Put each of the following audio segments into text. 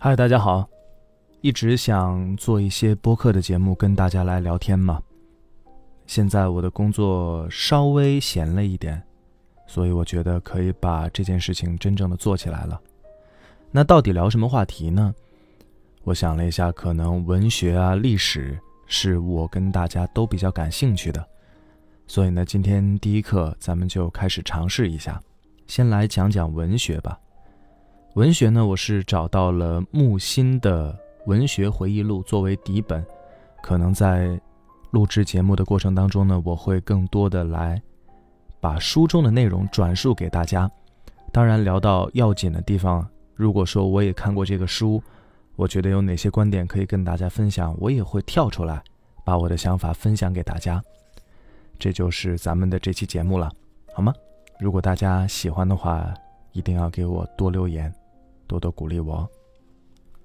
嗨，大家好！一直想做一些播客的节目，跟大家来聊天嘛。现在我的工作稍微闲了一点，所以我觉得可以把这件事情真正的做起来了。那到底聊什么话题呢？我想了一下，可能文学啊、历史是我跟大家都比较感兴趣的，所以呢，今天第一课咱们就开始尝试一下，先来讲讲文学吧。文学呢，我是找到了木心的《文学回忆录》作为底本，可能在录制节目的过程当中呢，我会更多的来把书中的内容转述给大家。当然，聊到要紧的地方，如果说我也看过这个书。我觉得有哪些观点可以跟大家分享，我也会跳出来，把我的想法分享给大家。这就是咱们的这期节目了，好吗？如果大家喜欢的话，一定要给我多留言，多多鼓励我。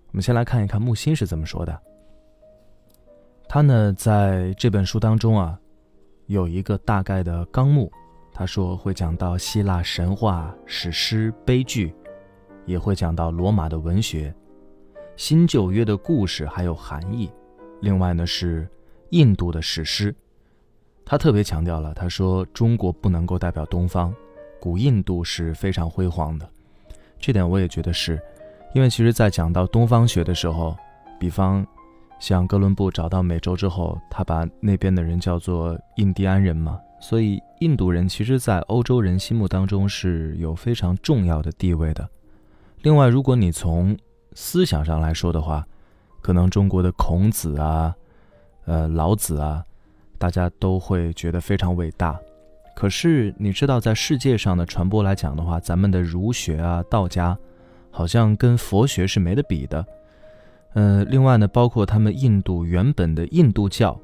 我们先来看一看木心是怎么说的。他呢，在这本书当中啊，有一个大概的纲目，他说会讲到希腊神话、史诗、悲剧，也会讲到罗马的文学。新旧约的故事还有含义，另外呢是印度的史诗，他特别强调了，他说中国不能够代表东方，古印度是非常辉煌的，这点我也觉得是，因为其实，在讲到东方学的时候，比方像哥伦布找到美洲之后，他把那边的人叫做印第安人嘛，所以印度人其实在欧洲人心目当中是有非常重要的地位的。另外，如果你从思想上来说的话，可能中国的孔子啊，呃，老子啊，大家都会觉得非常伟大。可是你知道，在世界上的传播来讲的话，咱们的儒学啊、道家，好像跟佛学是没得比的。呃，另外呢，包括他们印度原本的印度教，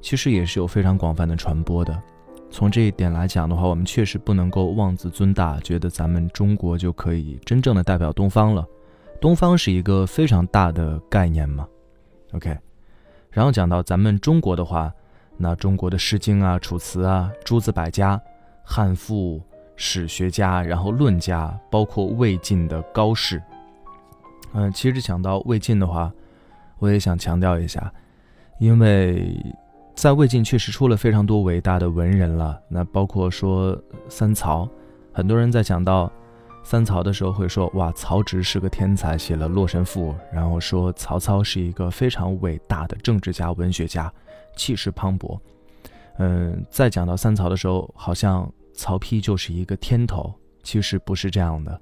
其实也是有非常广泛的传播的。从这一点来讲的话，我们确实不能够妄自尊大，觉得咱们中国就可以真正的代表东方了。东方是一个非常大的概念嘛，OK，然后讲到咱们中国的话，那中国的《诗经》啊、《楚辞》啊、诸子百家、汉赋、史学家，然后论家，包括魏晋的高士。嗯，其实讲到魏晋的话，我也想强调一下，因为在魏晋确实出了非常多伟大的文人了，那包括说三曹，很多人在讲到。三曹的时候会说：“哇，曹植是个天才，写了《洛神赋》。”然后说曹操是一个非常伟大的政治家、文学家，气势磅礴。嗯，在讲到三曹的时候，好像曹丕就是一个天头，其实不是这样的。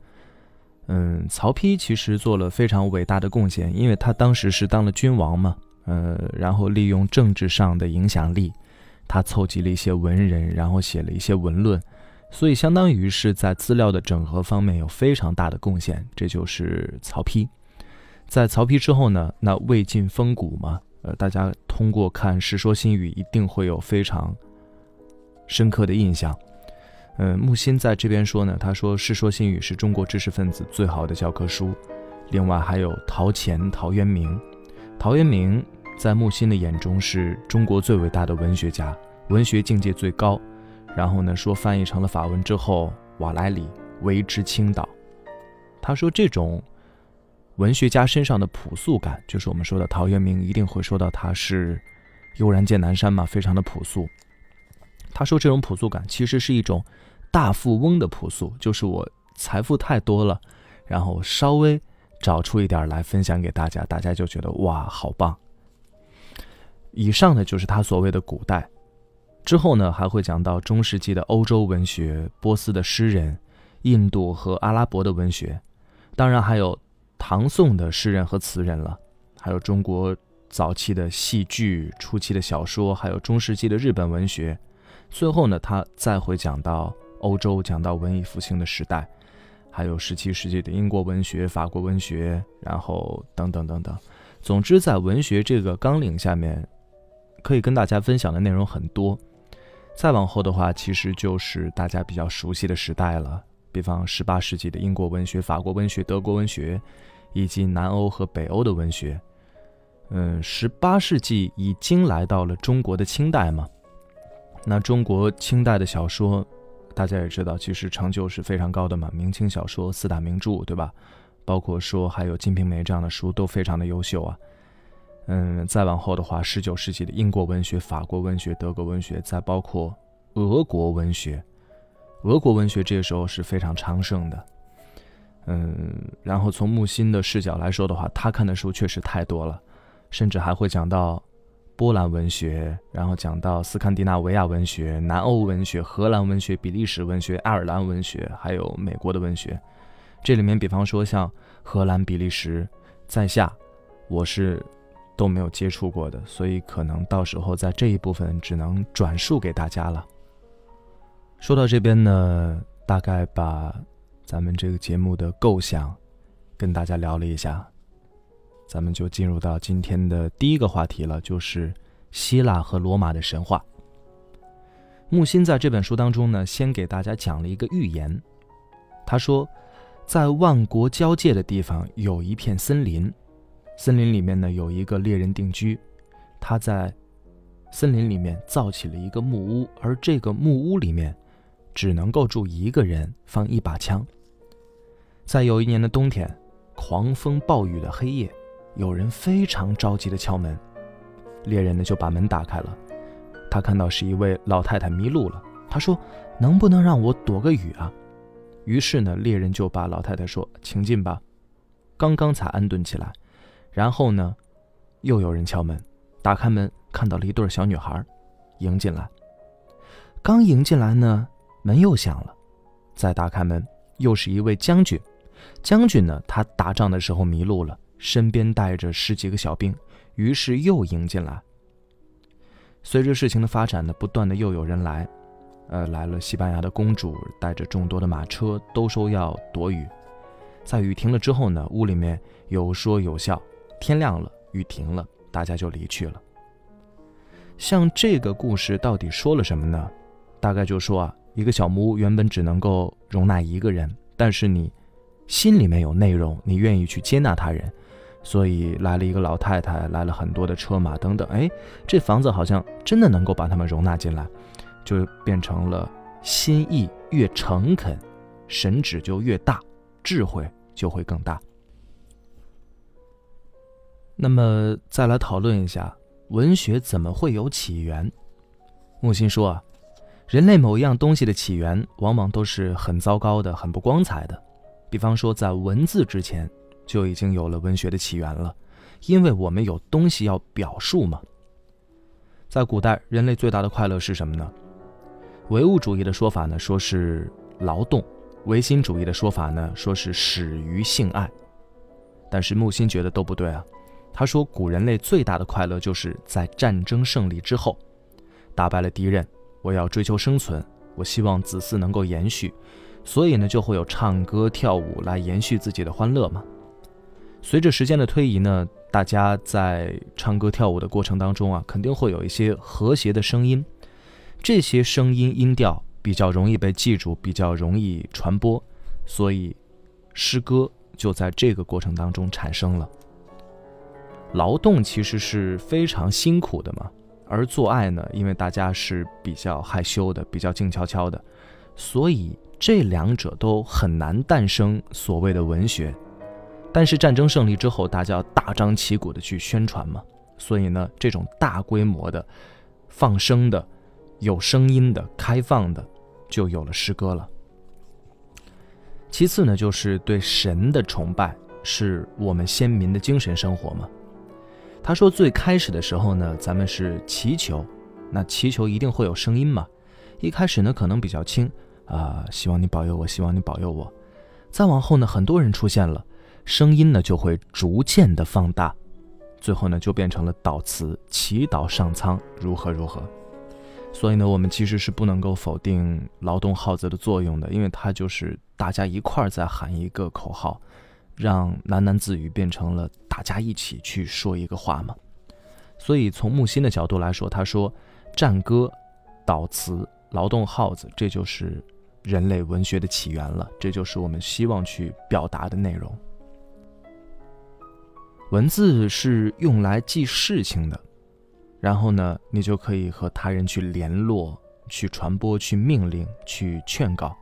嗯，曹丕其实做了非常伟大的贡献，因为他当时是当了君王嘛。呃，然后利用政治上的影响力，他凑集了一些文人，然后写了一些文论。所以，相当于是在资料的整合方面有非常大的贡献，这就是曹丕。在曹丕之后呢，那魏晋风骨嘛，呃，大家通过看《世说新语》一定会有非常深刻的印象。嗯，木心在这边说呢，他说《世说新语》是中国知识分子最好的教科书。另外还有陶潜、陶渊明。陶渊明在木心的眼中是中国最伟大的文学家，文学境界最高。然后呢，说翻译成了法文之后，瓦莱里为之倾倒。他说这种文学家身上的朴素感，就是我们说的陶渊明一定会说到他是悠然见南山嘛，非常的朴素。他说这种朴素感其实是一种大富翁的朴素，就是我财富太多了，然后稍微找出一点来分享给大家，大家就觉得哇，好棒。以上呢就是他所谓的古代。之后呢，还会讲到中世纪的欧洲文学、波斯的诗人、印度和阿拉伯的文学，当然还有唐宋的诗人和词人了，还有中国早期的戏剧、初期的小说，还有中世纪的日本文学。最后呢，他再会讲到欧洲，讲到文艺复兴的时代，还有十七世纪的英国文学、法国文学，然后等等等等。总之，在文学这个纲领下面，可以跟大家分享的内容很多。再往后的话，其实就是大家比较熟悉的时代了，比方十八世纪的英国文学、法国文学、德国文学，以及南欧和北欧的文学。嗯，十八世纪已经来到了中国的清代嘛。那中国清代的小说，大家也知道，其实成就是非常高的嘛。明清小说四大名著，对吧？包括说还有《金瓶梅》这样的书都非常的优秀啊。嗯，再往后的话，十九世纪的英国文学、法国文学、德国文学，再包括俄国文学，俄国文学这个时候是非常昌盛的。嗯，然后从木心的视角来说的话，他看的书确实太多了，甚至还会讲到波兰文学，然后讲到斯堪的纳维亚文学、南欧文学、荷兰文学、比利时文学、爱尔兰文学，还有美国的文学。这里面，比方说像荷兰、比利时，在下我是都没有接触过的，所以可能到时候在这一部分只能转述给大家了。说到这边呢，大概把。咱们这个节目的构想，跟大家聊了一下，咱们就进入到今天的第一个话题了，就是希腊和罗马的神话。木心在这本书当中呢，先给大家讲了一个寓言。他说，在万国交界的地方有一片森林，森林里面呢有一个猎人定居，他在森林里面造起了一个木屋，而这个木屋里面只能够住一个人，放一把枪。在有一年的冬天，狂风暴雨的黑夜，有人非常着急的敲门，猎人呢就把门打开了。他看到是一位老太太迷路了，他说：“能不能让我躲个雨啊？”于是呢，猎人就把老太太说：“请进吧。”刚刚才安顿起来，然后呢，又有人敲门，打开门看到了一对小女孩，迎进来。刚迎进来呢，门又响了，再打开门，又是一位将军。将军呢？他打仗的时候迷路了，身边带着十几个小兵，于是又迎进来。随着事情的发展呢，不断的又有人来，呃，来了西班牙的公主，带着众多的马车，都说要躲雨。在雨停了之后呢，屋里面有说有笑。天亮了，雨停了，大家就离去了。像这个故事到底说了什么呢？大概就说啊，一个小木屋原本只能够容纳一个人，但是你。心里面有内容，你愿意去接纳他人，所以来了一个老太太，来了很多的车马等等，哎，这房子好像真的能够把他们容纳进来，就变成了心意越诚恳，神旨就越大，智慧就会更大。那么再来讨论一下，文学怎么会有起源？木心说啊，人类某一样东西的起源，往往都是很糟糕的，很不光彩的。比方说，在文字之前就已经有了文学的起源了，因为我们有东西要表述嘛。在古代，人类最大的快乐是什么呢？唯物主义的说法呢，说是劳动；唯心主义的说法呢，说是始于性爱。但是木心觉得都不对啊。他说，古人类最大的快乐就是在战争胜利之后，打败了敌人，我要追求生存，我希望子嗣能够延续。所以呢，就会有唱歌跳舞来延续自己的欢乐嘛。随着时间的推移呢，大家在唱歌跳舞的过程当中啊，肯定会有一些和谐的声音，这些声音音调比较容易被记住，比较容易传播，所以诗歌就在这个过程当中产生了。劳动其实是非常辛苦的嘛，而做爱呢，因为大家是比较害羞的，比较静悄悄的，所以。这两者都很难诞生所谓的文学，但是战争胜利之后，大家要大张旗鼓的去宣传嘛，所以呢，这种大规模的放声的、有声音的、开放的，就有了诗歌了。其次呢，就是对神的崇拜，是我们先民的精神生活嘛。他说，最开始的时候呢，咱们是祈求，那祈求一定会有声音嘛，一开始呢，可能比较轻。啊，希望你保佑我，希望你保佑我。再往后呢，很多人出现了，声音呢就会逐渐的放大，最后呢就变成了祷词，祈祷上苍如何如何。所以呢，我们其实是不能够否定劳动号子的作用的，因为它就是大家一块儿在喊一个口号，让喃喃自语变成了大家一起去说一个话嘛。所以从木心的角度来说，他说战歌、祷词、劳动号子，这就是。人类文学的起源了，这就是我们希望去表达的内容。文字是用来记事情的，然后呢，你就可以和他人去联络、去传播、去命令、去劝告。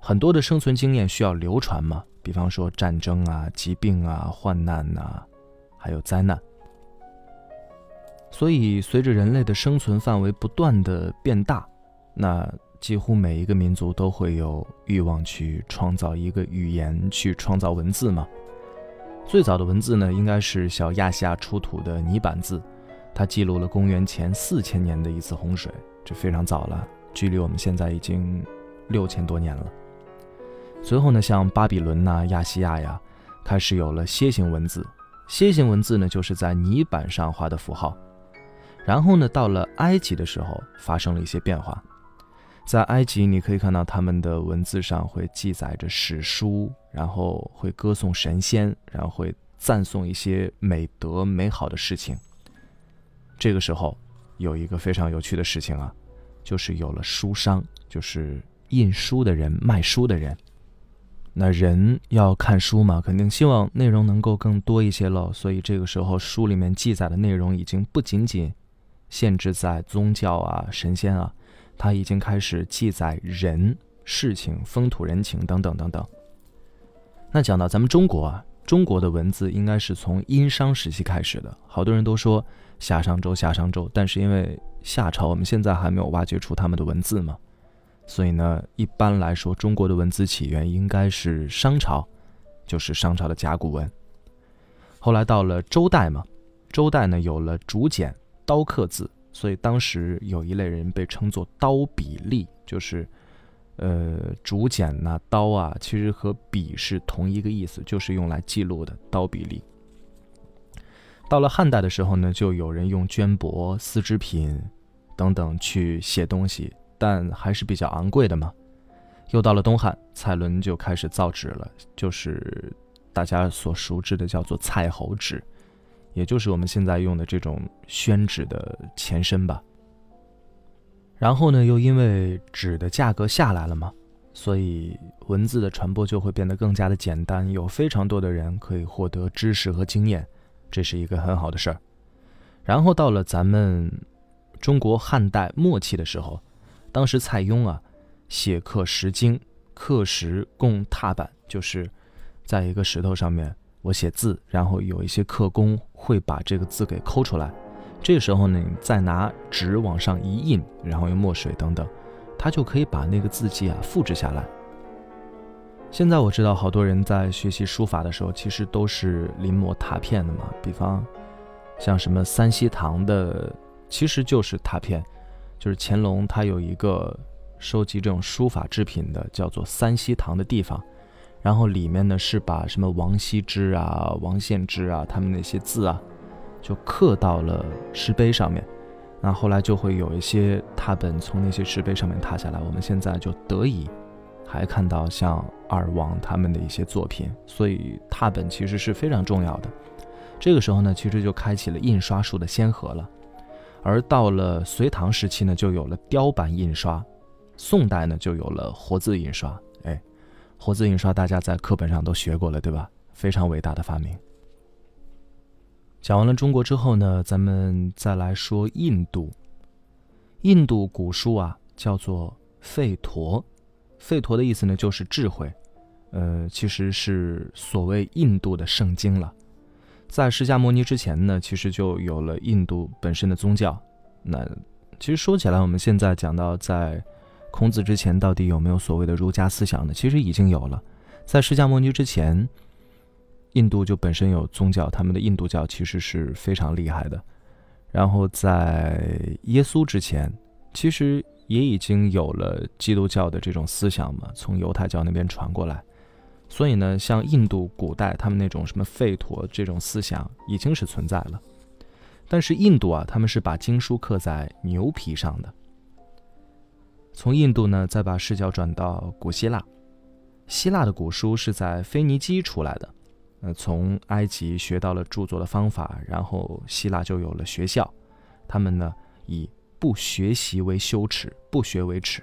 很多的生存经验需要流传嘛，比方说战争啊、疾病啊、患难呐，还有灾难。所以，随着人类的生存范围不断的变大，那几乎每一个民族都会有欲望去创造一个语言，去创造文字嘛。最早的文字呢，应该是小亚细亚出土的泥板字，它记录了公元前四千年的一次洪水，这非常早了，距离我们现在已经六千多年了。随后呢，像巴比伦呐、亚细亚呀，开始有了楔形文字。楔形文字呢，就是在泥板上画的符号。然后呢，到了埃及的时候，发生了一些变化。在埃及，你可以看到他们的文字上会记载着史书，然后会歌颂神仙，然后会赞颂一些美德美好的事情。这个时候，有一个非常有趣的事情啊，就是有了书商，就是印书的人、卖书的人。那人要看书嘛，肯定希望内容能够更多一些喽。所以这个时候，书里面记载的内容已经不仅仅。限制在宗教啊、神仙啊，他已经开始记载人、事情、风土人情等等等等。那讲到咱们中国啊，中国的文字应该是从殷商时期开始的。好多人都说夏商周、夏商周，但是因为夏朝我们现在还没有挖掘出他们的文字嘛，所以呢，一般来说中国的文字起源应该是商朝，就是商朝的甲骨文。后来到了周代嘛，周代呢有了竹简。刀刻字，所以当时有一类人被称作刀笔吏，就是，呃，竹简呐、刀啊，其实和笔是同一个意思，就是用来记录的刀笔吏。到了汉代的时候呢，就有人用绢帛、丝织品等等去写东西，但还是比较昂贵的嘛。又到了东汉，蔡伦就开始造纸了，就是大家所熟知的叫做蔡侯纸。也就是我们现在用的这种宣纸的前身吧。然后呢，又因为纸的价格下来了嘛，所以文字的传播就会变得更加的简单，有非常多的人可以获得知识和经验，这是一个很好的事儿。然后到了咱们中国汉代末期的时候，当时蔡邕啊写刻石经，刻石供拓板，就是在一个石头上面。我写字，然后有一些刻工会把这个字给抠出来。这时候呢，你再拿纸往上一印，然后用墨水等等，它就可以把那个字迹啊复制下来。现在我知道好多人在学习书法的时候，其实都是临摹拓片的嘛。比方像什么三希堂的，其实就是拓片，就是乾隆他有一个收集这种书法制品的，叫做三希堂的地方。然后里面呢是把什么王羲之啊、王献之啊他们那些字啊，就刻到了石碑上面。那后来就会有一些拓本从那些石碑上面拓下来，我们现在就得以还看到像二王他们的一些作品。所以拓本其实是非常重要的。这个时候呢，其实就开启了印刷术的先河了。而到了隋唐时期呢，就有了雕版印刷；宋代呢，就有了活字印刷。活字印刷，大家在课本上都学过了，对吧？非常伟大的发明。讲完了中国之后呢，咱们再来说印度。印度古书啊，叫做吠陀。吠陀的意思呢，就是智慧。呃，其实是所谓印度的圣经了。在释迦牟尼之前呢，其实就有了印度本身的宗教。那其实说起来，我们现在讲到在。孔子之前到底有没有所谓的儒家思想呢？其实已经有了，在释迦牟尼之前，印度就本身有宗教，他们的印度教其实是非常厉害的。然后在耶稣之前，其实也已经有了基督教的这种思想嘛，从犹太教那边传过来。所以呢，像印度古代他们那种什么吠陀这种思想已经是存在了。但是印度啊，他们是把经书刻在牛皮上的。从印度呢，再把视角转到古希腊。希腊的古书是在腓尼基出来的，呃，从埃及学到了著作的方法，然后希腊就有了学校。他们呢，以不学习为羞耻，不学为耻。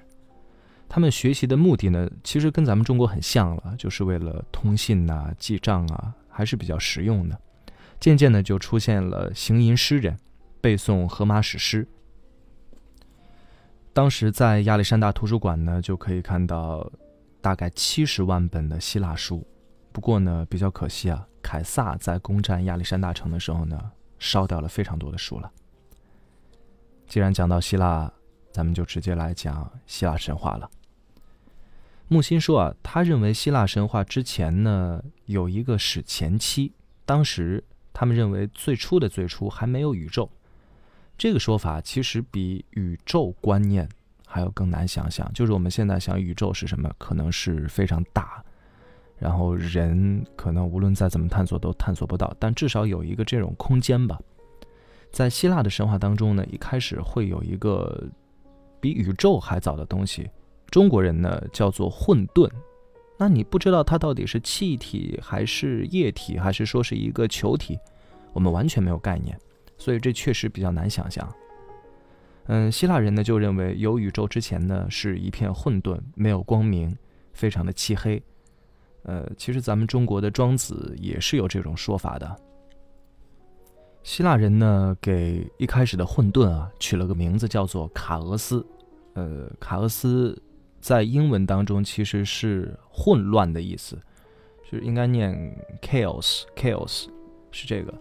他们学习的目的呢，其实跟咱们中国很像了，就是为了通信呐、记账啊，还是比较实用的。渐渐的就出现了行吟诗人，背诵荷马史诗。当时在亚历山大图书馆呢，就可以看到大概七十万本的希腊书，不过呢，比较可惜啊，凯撒在攻占亚历山大城的时候呢，烧掉了非常多的书了。既然讲到希腊，咱们就直接来讲希腊神话了。木心说啊，他认为希腊神话之前呢有一个史前期，当时他们认为最初的最初还没有宇宙。这个说法其实比宇宙观念还要更难想象。就是我们现在想宇宙是什么，可能是非常大，然后人可能无论再怎么探索都探索不到，但至少有一个这种空间吧。在希腊的神话当中呢，一开始会有一个比宇宙还早的东西，中国人呢叫做混沌。那你不知道它到底是气体还是液体，还是说是一个球体，我们完全没有概念，所以这确实比较难想象。嗯，希腊人呢就认为有宇宙之前呢是一片混沌，没有光明，非常的漆黑。呃，其实咱们中国的庄子也是有这种说法的。希腊人呢，给一开始的混沌啊取了个名字，叫做卡俄斯。呃，卡俄斯在英文当中其实是混乱的意思，就是应该念 chaos，chaos 是这个。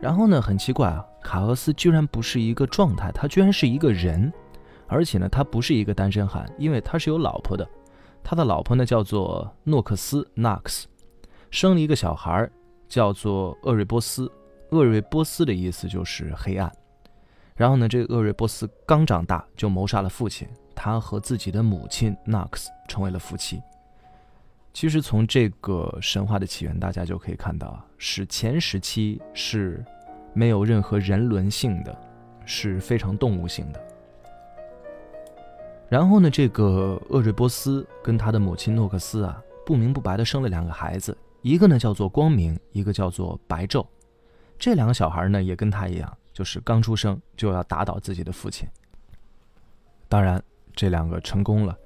然后呢，很奇怪啊，卡俄斯居然不是一个状态，他居然是一个人，而且呢，他不是一个单身汉，因为他是有老婆的。他的老婆呢叫做诺克斯 （Nox），生了一个小孩叫做厄瑞波斯。厄瑞波斯的意思就是黑暗。然后呢，这个厄瑞波斯刚长大就谋杀了父亲，他和自己的母亲 Nox 成为了夫妻。其实从这个神话的起源，大家就可以看到啊，史前时期是没有任何人伦性的，是非常动物性的。然后呢，这个厄瑞波斯跟他的母亲诺克斯啊，不明不白的生了两个孩子，一个呢叫做光明，一个叫做白昼。这两个小孩呢，也跟他一样，就是刚出生就要打倒自己的父亲。当然，这两个成功了，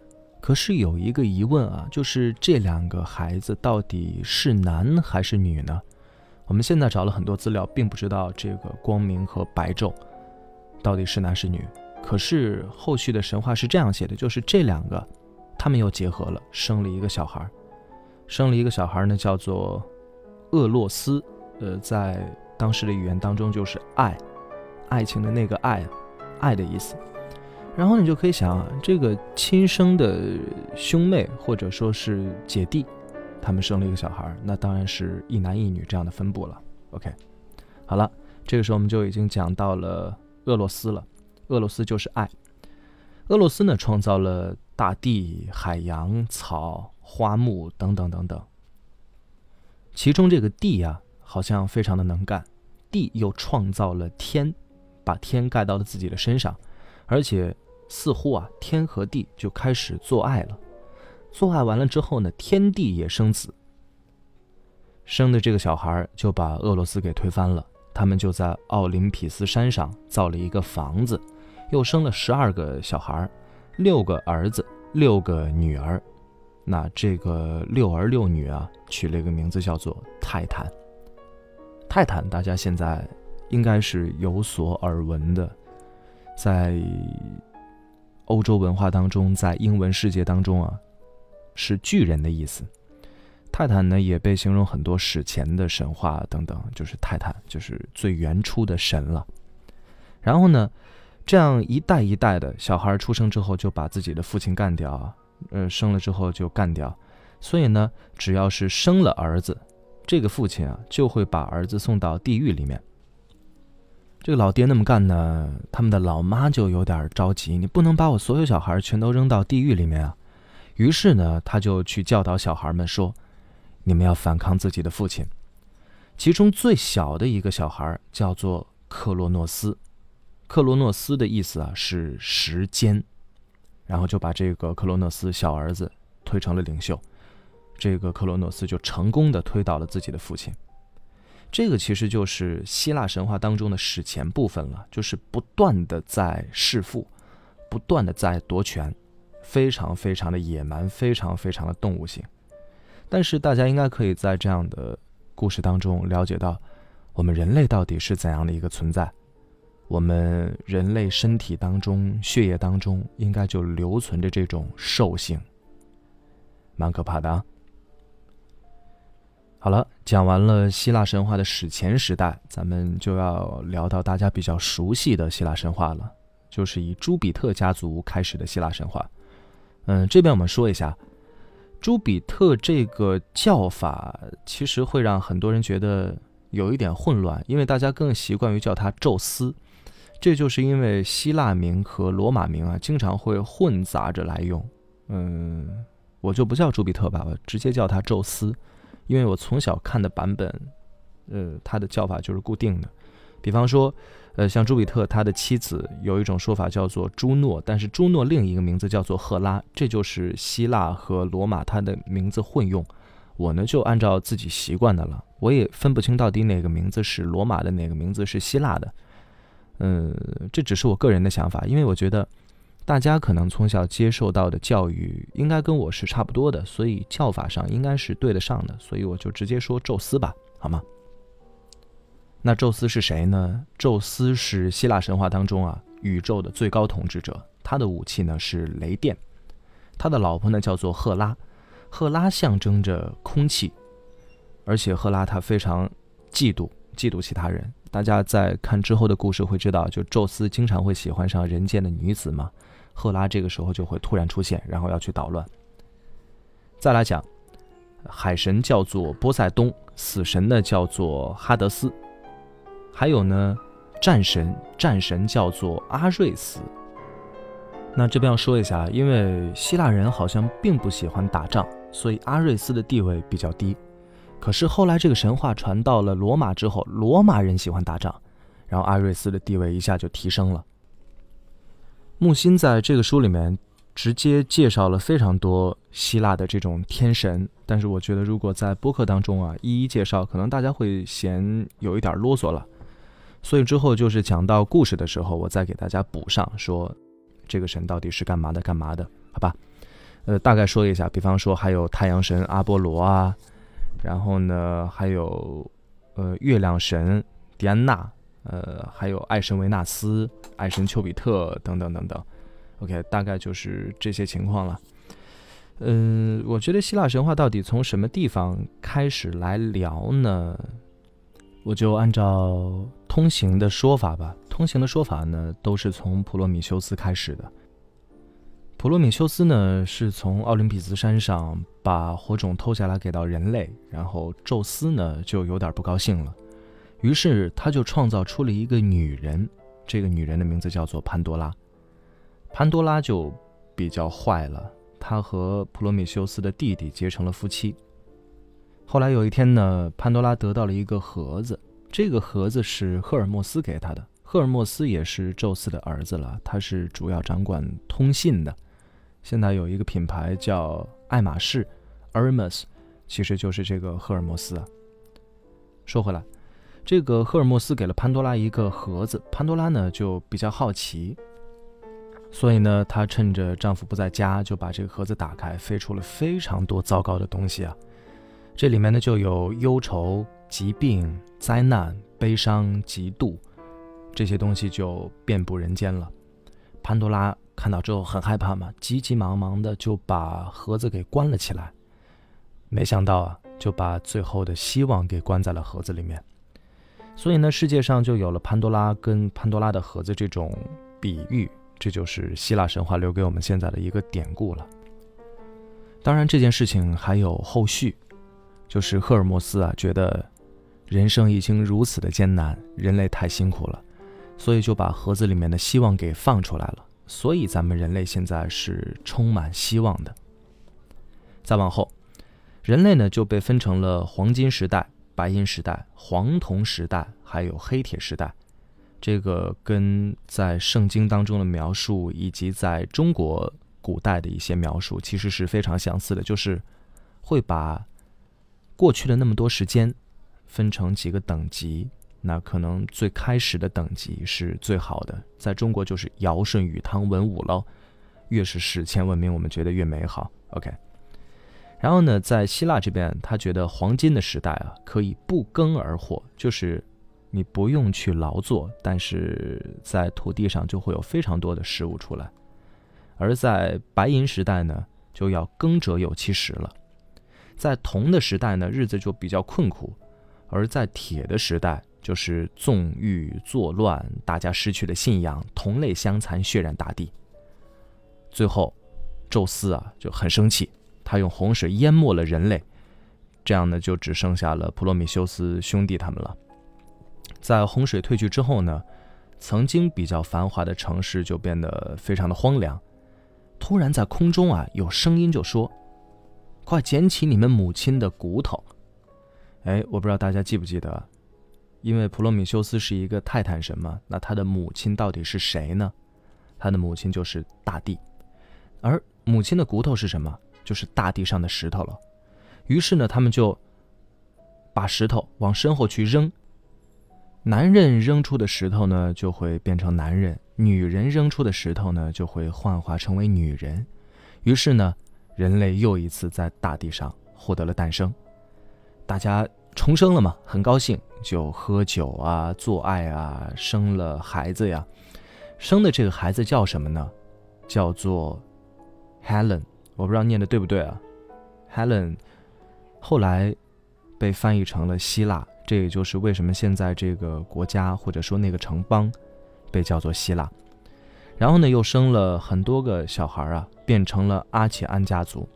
可是有一个疑问啊，就是这两个孩子到底是男还是女呢？我们现在找了很多资料，并不知道这个光明和白昼到底是男是女。可是后续的神话是这样写的，就是这两个，他们又结合了，生了一个小孩，生了一个小孩呢，叫做厄洛斯。呃，在当时的语言当中就是爱，爱情的那个爱，爱的意思。然后你就可以想啊，这个亲生的兄妹或者说是姐弟，他们生了一个小孩，那当然是一男一女这样的分布了。OK，好了，这个时候我们就已经讲到了俄罗斯了。俄罗斯就是爱。俄罗斯呢，创造了大地、海洋、草、花木等等等等。其中这个地呀，好像非常的能干。地又创造了天，把天盖到了自己的身上，而且似乎啊，天和地就开始做爱了。做爱完了之后呢，天地也生子，生的这个小孩就把俄罗斯给推翻了。他们就在奥林匹斯山上造了一个房子，又生了十二个小孩，六个儿子，六个女儿。那这个六儿六女啊，取了一个名字叫做泰坦。泰坦，大家现在应该是有所耳闻的，在欧洲文化当中，在英文世界当中啊，是巨人的意思。泰坦呢，也被形容很多史前的神话等等，就是泰坦，就是最原初的神了。然后呢，这样一代一代的小孩出生之后，就把自己的父亲干掉啊，呃，生了之后就干掉。所以呢，只要是生了儿子。这个父亲啊，就会把儿子送到地狱里面。这个老爹那么干呢，他们的老妈就有点着急，你不能把我所有小孩全都扔到地狱里面啊。于是呢，他就去教导小孩们说：“你们要反抗自己的父亲。”其中最小的一个小孩叫做克洛诺斯，克洛诺斯的意思啊是时间，然后就把这个克洛诺斯小儿子推成了领袖。这个克洛诺斯就成功的推倒了自己的父亲，这个其实就是希腊神话当中的史前部分了，就是不断的在弑父，不断的在夺权，非常非常的野蛮，非常非常的动物性。但是大家应该可以在这样的故事当中了解到，我们人类到底是怎样的一个存在，我们人类身体当中、血液当中应该就留存着这种兽性，蛮可怕的啊。好了，讲完了希腊神话的史前时代，咱们就要聊到大家比较熟悉的希腊神话了，就是以朱比特家族开始的希腊神话。嗯，这边我们说一下，朱比特这个叫法其实会让很多人觉得有一点混乱，因为大家更习惯于叫他宙斯，这就是因为希腊名和罗马名啊经常会混杂着来用。嗯，我就不叫朱比特吧，我直接叫他宙斯。因为我从小看的版本，呃，他的叫法就是固定的。比方说，呃，像朱比特他的妻子有一种说法叫做朱诺，但是朱诺另一个名字叫做赫拉，这就是希腊和罗马他的名字混用。我呢就按照自己习惯的了，我也分不清到底哪个名字是罗马的，哪个名字是希腊的。嗯，这只是我个人的想法，因为我觉得。大家可能从小接受到的教育应该跟我是差不多的，所以叫法上应该是对得上的，所以我就直接说宙斯吧，好吗？那宙斯是谁呢？宙斯是希腊神话当中啊宇宙的最高统治者，他的武器呢是雷电，他的老婆呢叫做赫拉，赫拉象征着空气，而且赫拉他非常嫉妒嫉妒其他人，大家在看之后的故事会知道，就宙斯经常会喜欢上人间的女子嘛。赫拉这个时候就会突然出现，然后要去捣乱。再来讲，海神叫做波塞冬，死神呢叫做哈德斯，还有呢，战神战神叫做阿瑞斯。那这边要说一下，因为希腊人好像并不喜欢打仗，所以阿瑞斯的地位比较低。可是后来这个神话传到了罗马之后，罗马人喜欢打仗，然后阿瑞斯的地位一下就提升了。木心在这个书里面直接介绍了非常多希腊的这种天神，但是我觉得如果在播客当中啊一一介绍，可能大家会嫌有一点啰嗦了，所以之后就是讲到故事的时候，我再给大家补上，说这个神到底是干嘛的，干嘛的，好吧？呃，大概说一下，比方说还有太阳神阿波罗啊，然后呢还有呃月亮神狄安娜。呃，还有爱神维纳斯、爱神丘比特等等等等，OK，大概就是这些情况了。嗯，我觉得希腊神话到底从什么地方开始来聊呢？我就按照通行的说法吧。通行的说法呢，都是从普罗米修斯开始的。普罗米修斯呢，是从奥林匹斯山上把火种偷下来给到人类，然后宙斯呢就有点不高兴了。于是他就创造出了一个女人，这个女人的名字叫做潘多拉。潘多拉就比较坏了，她和普罗米修斯的弟弟结成了夫妻。后来有一天呢，潘多拉得到了一个盒子，这个盒子是赫尔墨斯给她的。赫尔墨斯也是宙斯的儿子了，他是主要掌管通信的。现在有一个品牌叫爱马仕 （Hermes），其实就是这个赫尔墨斯啊。说回来。这个赫尔墨斯给了潘多拉一个盒子，潘多拉呢就比较好奇，所以呢，她趁着丈夫不在家，就把这个盒子打开，飞出了非常多糟糕的东西啊！这里面呢就有忧愁、疾病、灾难、悲伤、嫉妒，这些东西就遍布人间了。潘多拉看到之后很害怕嘛，急急忙忙的就把盒子给关了起来，没想到啊，就把最后的希望给关在了盒子里面。所以呢，世界上就有了潘多拉跟潘多拉的盒子这种比喻，这就是希腊神话留给我们现在的一个典故了。当然，这件事情还有后续，就是赫尔墨斯啊，觉得人生已经如此的艰难，人类太辛苦了，所以就把盒子里面的希望给放出来了。所以咱们人类现在是充满希望的。再往后，人类呢就被分成了黄金时代。白银时代、黄铜时代，还有黑铁时代，这个跟在圣经当中的描述，以及在中国古代的一些描述，其实是非常相似的，就是会把过去的那么多时间分成几个等级。那可能最开始的等级是最好的，在中国就是尧舜禹汤文武喽。越是史前文明，我们觉得越美好。OK。然后呢，在希腊这边，他觉得黄金的时代啊，可以不耕而获，就是你不用去劳作，但是在土地上就会有非常多的食物出来。而在白银时代呢，就要耕者有其食了。在铜的时代呢，日子就比较困苦；而在铁的时代，就是纵欲作乱，大家失去了信仰，同类相残，血染大地。最后，宙斯啊就很生气，他用洪水淹没了人类，这样呢就只剩下了普罗米修斯兄弟他们了。在洪水退去之后呢，曾经比较繁华的城市就变得非常的荒凉。突然在空中啊有声音就说：“快捡起你们母亲的骨头！”哎，我不知道大家记不记得。因为普罗米修斯是一个泰坦神嘛，那他的母亲到底是谁呢？他的母亲就是大地，而母亲的骨头是什么？就是大地上的石头了。于是呢，他们就把石头往身后去扔。男人扔出的石头呢，就会变成男人；女人扔出的石头呢，就会幻化成为女人。于是呢，人类又一次在大地上获得了诞生。大家。重生了嘛，很高兴，就喝酒啊，做爱啊，生了孩子呀。生的这个孩子叫什么呢？叫做 Helen，我不知道念的对不对啊。Helen 后来被翻译成了希腊，这也就是为什么现在这个国家或者说那个城邦被叫做希腊。然后呢，又生了很多个小孩啊，变成了阿契安家族。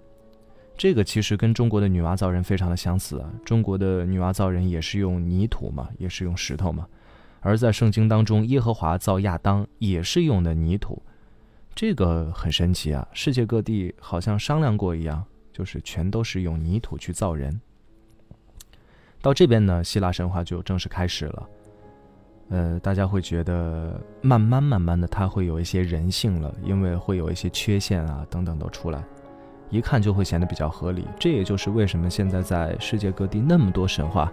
这个其实跟中国的女娲造人非常的相似啊，中国的女娲造人也是用泥土嘛，也是用石头嘛，而在圣经当中，耶和华造亚当也是用的泥土，这个很神奇啊，世界各地好像商量过一样，就是全都是用泥土去造人。到这边呢，希腊神话就正式开始了，呃，大家会觉得慢慢慢慢的，它会有一些人性了，因为会有一些缺陷啊等等都出来。一看就会显得比较合理，这也就是为什么现在在世界各地那么多神话，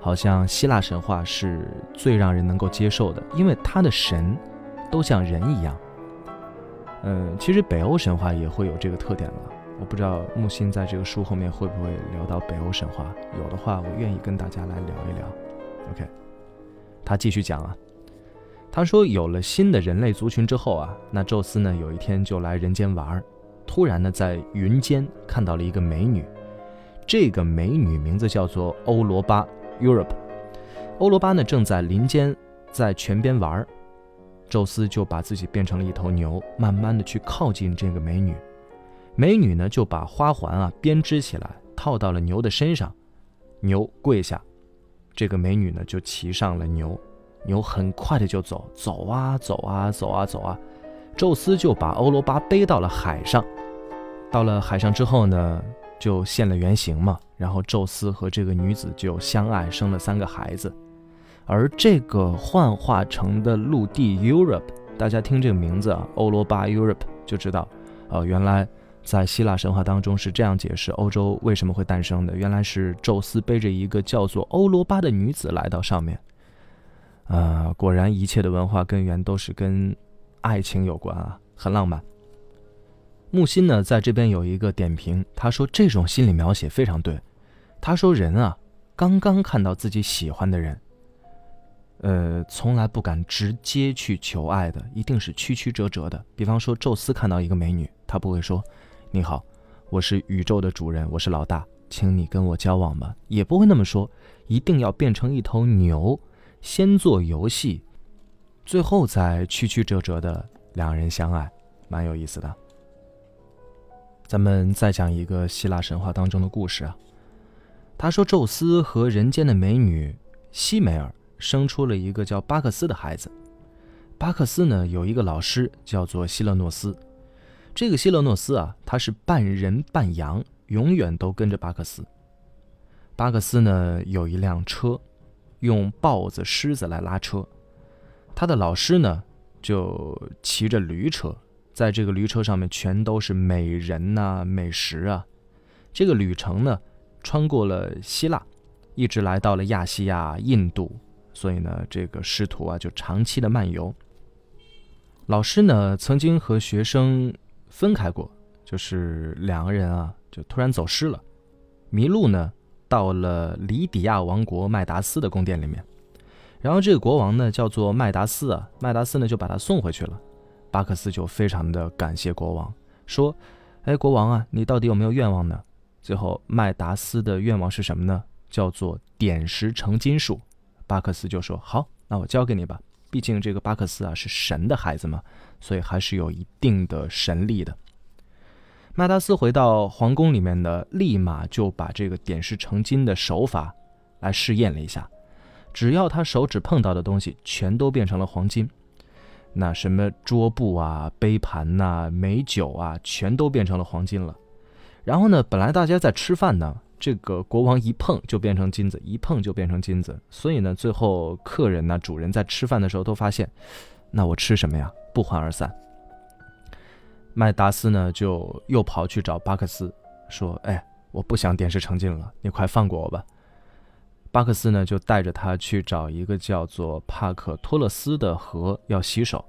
好像希腊神话是最让人能够接受的，因为他的神都像人一样。嗯，其实北欧神话也会有这个特点了。我不知道木心在这个书后面会不会聊到北欧神话，有的话我愿意跟大家来聊一聊。OK，他继续讲啊，他说有了新的人类族群之后啊，那宙斯呢有一天就来人间玩儿。突然呢，在云间看到了一个美女，这个美女名字叫做欧罗巴 （Europe）。欧罗巴呢正在林间在泉边玩，宙斯就把自己变成了一头牛，慢慢的去靠近这个美女。美女呢就把花环啊编织起来，套到了牛的身上，牛跪下，这个美女呢就骑上了牛，牛很快的就走，走啊走啊走啊走啊，宙斯就把欧罗巴背到了海上。到了海上之后呢，就现了原形嘛。然后宙斯和这个女子就相爱，生了三个孩子。而这个幻化成的陆地 Europe，大家听这个名字啊，欧罗巴 Europe 就知道，呃，原来在希腊神话当中是这样解释欧洲为什么会诞生的。原来是宙斯背着一个叫做欧罗巴的女子来到上面。啊，果然一切的文化根源都是跟爱情有关啊，很浪漫。木心呢，在这边有一个点评，他说这种心理描写非常对。他说人啊，刚刚看到自己喜欢的人，呃，从来不敢直接去求爱的，一定是曲曲折折的。比方说，宙斯看到一个美女，他不会说：“你好，我是宇宙的主人，我是老大，请你跟我交往吧。”也不会那么说，一定要变成一头牛，先做游戏，最后再曲曲折折的两人相爱，蛮有意思的。咱们再讲一个希腊神话当中的故事啊。他说，宙斯和人间的美女西梅尔生出了一个叫巴克斯的孩子。巴克斯呢有一个老师叫做希勒诺斯。这个希勒诺斯啊，他是半人半羊，永远都跟着巴克斯。巴克斯呢有一辆车，用豹子、狮子来拉车。他的老师呢就骑着驴车。在这个驴车上面全都是美人呐、美食啊。这个旅程呢，穿过了希腊，一直来到了亚细亚、印度。所以呢，这个师徒啊就长期的漫游。老师呢曾经和学生分开过，就是两个人啊就突然走失了，迷路呢到了里底亚王国麦达斯的宫殿里面。然后这个国王呢叫做麦达斯啊，麦达斯呢就把他送回去了。巴克斯就非常的感谢国王，说：“哎，国王啊，你到底有没有愿望呢？”最后麦达斯的愿望是什么呢？叫做点石成金术。巴克斯就说：“好，那我交给你吧。毕竟这个巴克斯啊是神的孩子嘛，所以还是有一定的神力的。”麦达斯回到皇宫里面呢，立马就把这个点石成金的手法来试验了一下。只要他手指碰到的东西，全都变成了黄金。那什么桌布啊、杯盘呐、美酒啊，全都变成了黄金了。然后呢，本来大家在吃饭呢，这个国王一碰就变成金子，一碰就变成金子。所以呢，最后客人呢、主人在吃饭的时候都发现，那我吃什么呀？不欢而散。麦达斯呢，就又跑去找巴克斯，说：“哎，我不想点石成金了，你快放过我吧。”巴克斯呢，就带着他去找一个叫做帕克托勒斯的河要洗手，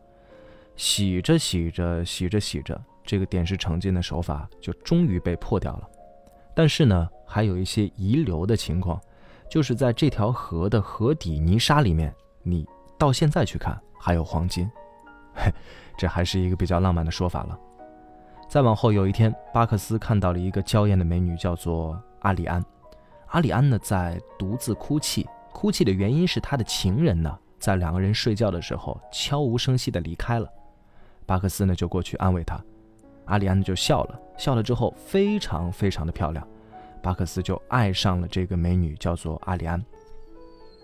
洗着洗着洗着洗着，这个点石成金的手法就终于被破掉了。但是呢，还有一些遗留的情况，就是在这条河的河底泥沙里面，你到现在去看还有黄金，嘿，这还是一个比较浪漫的说法了。再往后有一天，巴克斯看到了一个娇艳的美女，叫做阿里安。阿里安呢，在独自哭泣，哭泣的原因是他的情人呢，在两个人睡觉的时候悄无声息地离开了。巴克斯呢，就过去安慰他，阿里安就笑了，笑了之后非常非常的漂亮，巴克斯就爱上了这个美女，叫做阿里安。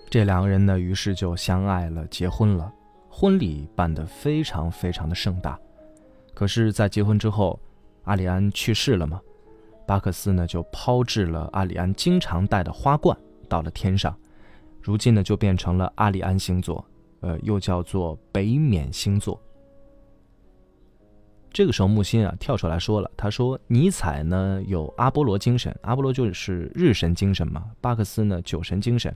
这两个人呢，于是就相爱了，结婚了，婚礼办得非常非常的盛大。可是，在结婚之后，阿里安去世了嘛。巴克斯呢，就抛掷了阿里安经常戴的花冠到了天上，如今呢，就变成了阿里安星座，呃，又叫做北冕星座。这个时候，木星啊跳出来说了，他说：“尼采呢有阿波罗精神，阿波罗就是日神精神嘛，巴克斯呢酒神精神。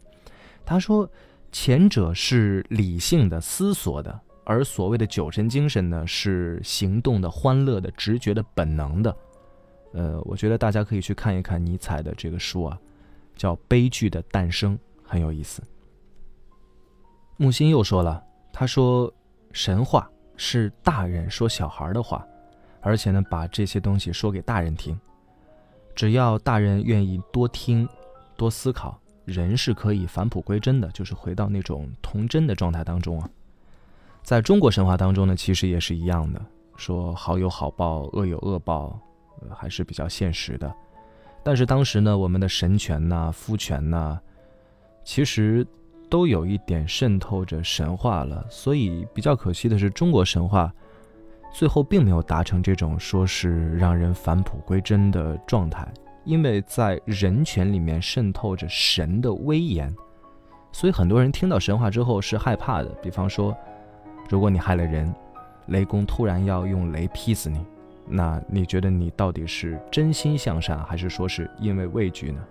他说，前者是理性的、思索的，而所谓的酒神精神呢，是行动的、欢乐的、直觉的、本能的。”呃，我觉得大家可以去看一看尼采的这个书啊，叫《悲剧的诞生》，很有意思。木心又说了，他说神话是大人说小孩的话，而且呢，把这些东西说给大人听。只要大人愿意多听、多思考，人是可以返璞归真的，就是回到那种童真的状态当中啊。在中国神话当中呢，其实也是一样的，说好有好报，恶有恶报。还是比较现实的，但是当时呢，我们的神权呐、夫权呐，其实都有一点渗透着神话了。所以比较可惜的是，中国神话最后并没有达成这种说是让人返璞归真的状态，因为在人权里面渗透着神的威严，所以很多人听到神话之后是害怕的。比方说，如果你害了人，雷公突然要用雷劈死你。那你觉得你到底是真心向善，还是说是因为畏惧呢？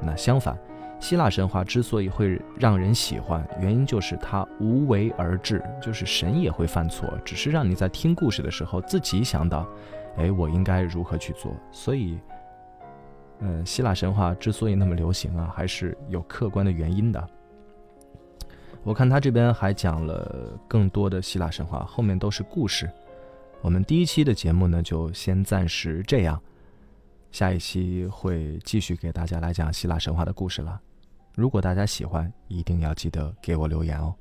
那相反，希腊神话之所以会让人喜欢，原因就是它无为而治，就是神也会犯错，只是让你在听故事的时候自己想到，哎，我应该如何去做。所以，呃，希腊神话之所以那么流行啊，还是有客观的原因的。我看他这边还讲了更多的希腊神话，后面都是故事。我们第一期的节目呢，就先暂时这样，下一期会继续给大家来讲希腊神话的故事了。如果大家喜欢，一定要记得给我留言哦。